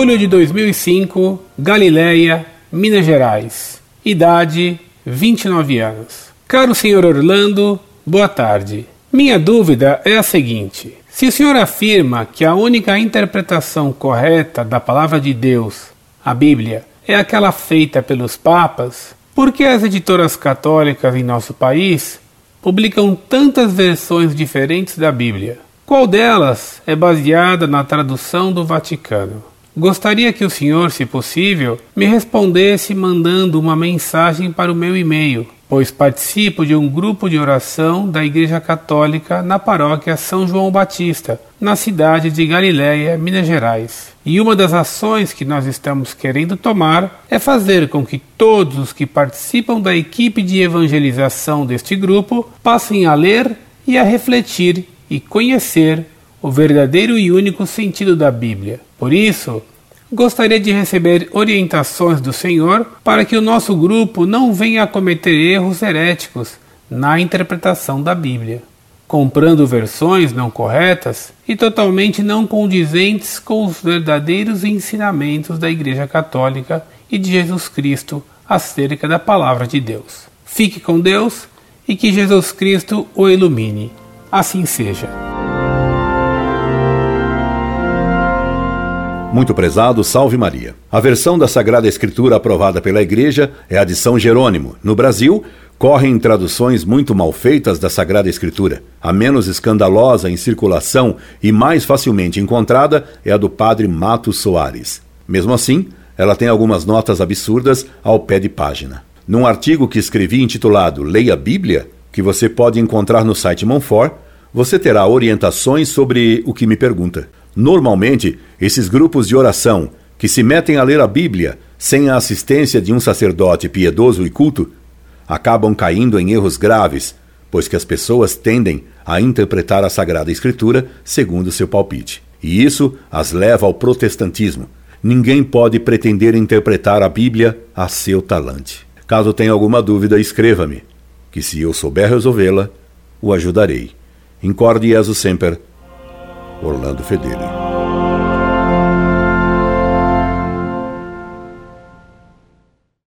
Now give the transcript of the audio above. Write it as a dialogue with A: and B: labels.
A: Julho de 2005, Galileia, Minas Gerais. Idade 29 anos. Caro senhor Orlando, boa tarde. Minha dúvida é a seguinte: se o senhor afirma que a única interpretação correta da palavra de Deus, a Bíblia, é aquela feita pelos papas, por que as editoras católicas em nosso país publicam tantas versões diferentes da Bíblia? Qual delas é baseada na tradução do Vaticano? Gostaria que o senhor, se possível, me respondesse mandando uma mensagem para o meu e-mail, pois participo de um grupo de oração da Igreja Católica na paróquia São João Batista, na cidade de Galiléia, Minas Gerais. E uma das ações que nós estamos querendo tomar é fazer com que todos os que participam da equipe de evangelização deste grupo passem a ler e a refletir e conhecer o verdadeiro e único sentido da Bíblia. Por isso, gostaria de receber orientações do Senhor para que o nosso grupo não venha a cometer erros heréticos na interpretação da Bíblia, comprando versões não corretas e totalmente não condizentes com os verdadeiros ensinamentos da Igreja Católica e de Jesus Cristo acerca da Palavra de Deus. Fique com Deus e que Jesus Cristo o ilumine. Assim seja.
B: Muito prezado, salve Maria. A versão da Sagrada Escritura aprovada pela Igreja é a de São Jerônimo. No Brasil, correm traduções muito mal feitas da Sagrada Escritura. A menos escandalosa em circulação e mais facilmente encontrada é a do padre Matos Soares. Mesmo assim, ela tem algumas notas absurdas ao pé de página. Num artigo que escrevi intitulado Leia a Bíblia, que você pode encontrar no site Monfort, você terá orientações sobre o que me pergunta. Normalmente, esses grupos de oração que se metem a ler a Bíblia sem a assistência de um sacerdote piedoso e culto acabam caindo em erros graves, pois que as pessoas tendem a interpretar a Sagrada Escritura segundo seu palpite. E isso as leva ao protestantismo. Ninguém pode pretender interpretar a Bíblia a seu talante. Caso tenha alguma dúvida, escreva-me, que se eu souber resolvê-la, o ajudarei. Incorde Jesus Semper, Orlando Fedeli.